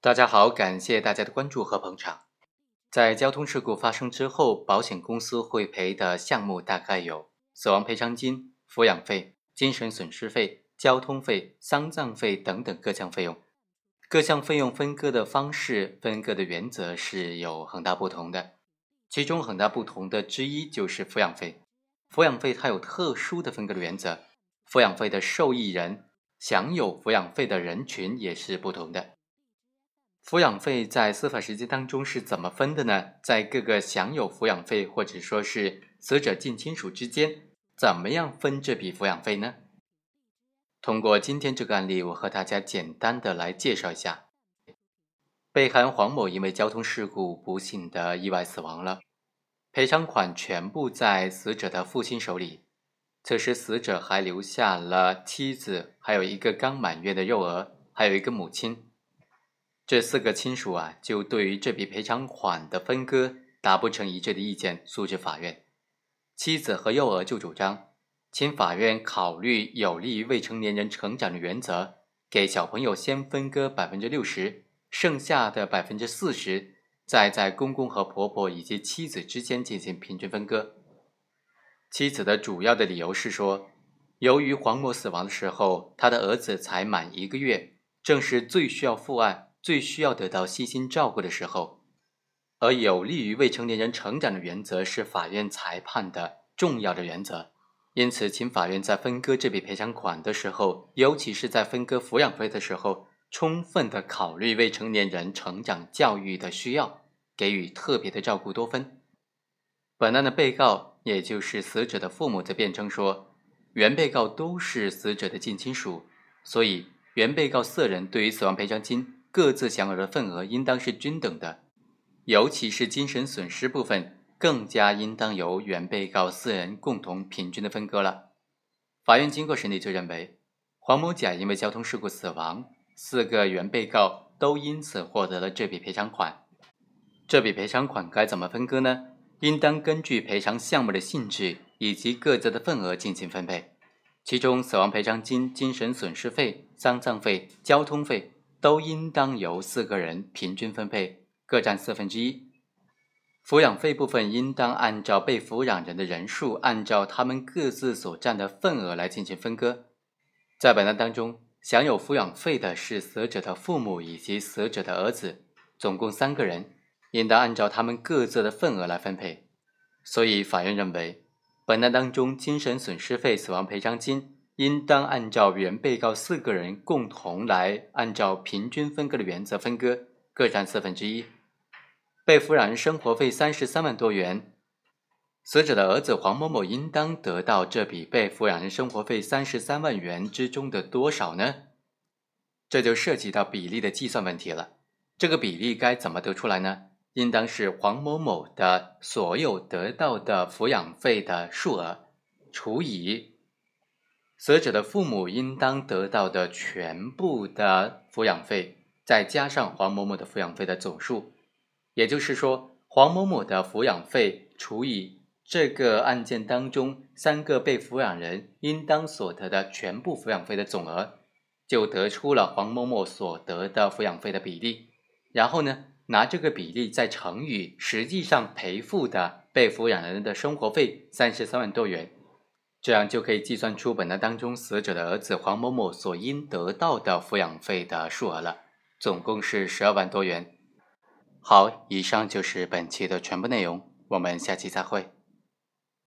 大家好，感谢大家的关注和捧场。在交通事故发生之后，保险公司会赔的项目大概有死亡赔偿金、抚养费、精神损失费、交通费、丧葬费等等各项费用。各项费用分割的方式、分割的原则是有很大不同的。其中很大不同的之一就是抚养费。抚养费它有特殊的分割的原则，抚养费的受益人、享有抚养费的人群也是不同的。抚养费在司法实践当中是怎么分的呢？在各个享有抚养费或者说是死者近亲属之间，怎么样分这笔抚养费呢？通过今天这个案例，我和大家简单的来介绍一下：被害人黄某因为交通事故不幸的意外死亡了，赔偿款全部在死者的父亲手里。此时死者还留下了妻子，还有一个刚满月的幼儿，还有一个母亲。这四个亲属啊，就对于这笔赔偿款的分割达不成一致的意见，诉至法院。妻子和幼儿就主张，请法院考虑有利于未成年人成长的原则，给小朋友先分割百分之六十，剩下的百分之四十再在公公和婆婆以及妻子之间进行平均分割。妻子的主要的理由是说，由于黄某死亡的时候，他的儿子才满一个月，正是最需要父爱。最需要得到悉心照顾的时候，而有利于未成年人成长的原则是法院裁判的重要的原则。因此，请法院在分割这笔赔偿款的时候，尤其是在分割抚养费的时候，充分的考虑未成年人成长教育的需要，给予特别的照顾多分。本案的被告，也就是死者的父母，则辩称说，原被告都是死者的近亲属，所以原被告四人对于死亡赔偿金。各自享有的份额应当是均等的，尤其是精神损失部分，更加应当由原被告四人共同平均的分割了。法院经过审理就认为，黄某甲因为交通事故死亡，四个原被告都因此获得了这笔赔偿款。这笔赔偿款该怎么分割呢？应当根据赔偿项目的性质以及各自的份额进行分配。其中，死亡赔偿金、精神损失费、丧葬费、交通费。都应当由四个人平均分配，各占四分之一。抚养费部分应当按照被抚养人的人数，按照他们各自所占的份额来进行分割。在本案当中，享有抚养费的是死者的父母以及死者的儿子，总共三个人，应当按照他们各自的份额来分配。所以，法院认为，本案当中精神损失费、死亡赔偿金。应当按照原被告四个人共同来按照平均分割的原则分割，各占四分之一。被抚养人生活费三十三万多元，死者的儿子黄某某应当得到这笔被抚养人生活费三十三万元之中的多少呢？这就涉及到比例的计算问题了。这个比例该怎么得出来呢？应当是黄某某的所有得到的抚养费的数额除以。死者的父母应当得到的全部的抚养费，再加上黄某某的抚养费的总数，也就是说，黄某某的抚养费除以这个案件当中三个被抚养人应当所得的全部抚养费的总额，就得出了黄某某所得的抚养费的比例。然后呢，拿这个比例再乘以实际上赔付的被抚养人的生活费三十三万多元。这样就可以计算出本案当中死者的儿子黄某某所应得到的抚养费的数额了，总共是十二万多元。好，以上就是本期的全部内容，我们下期再会。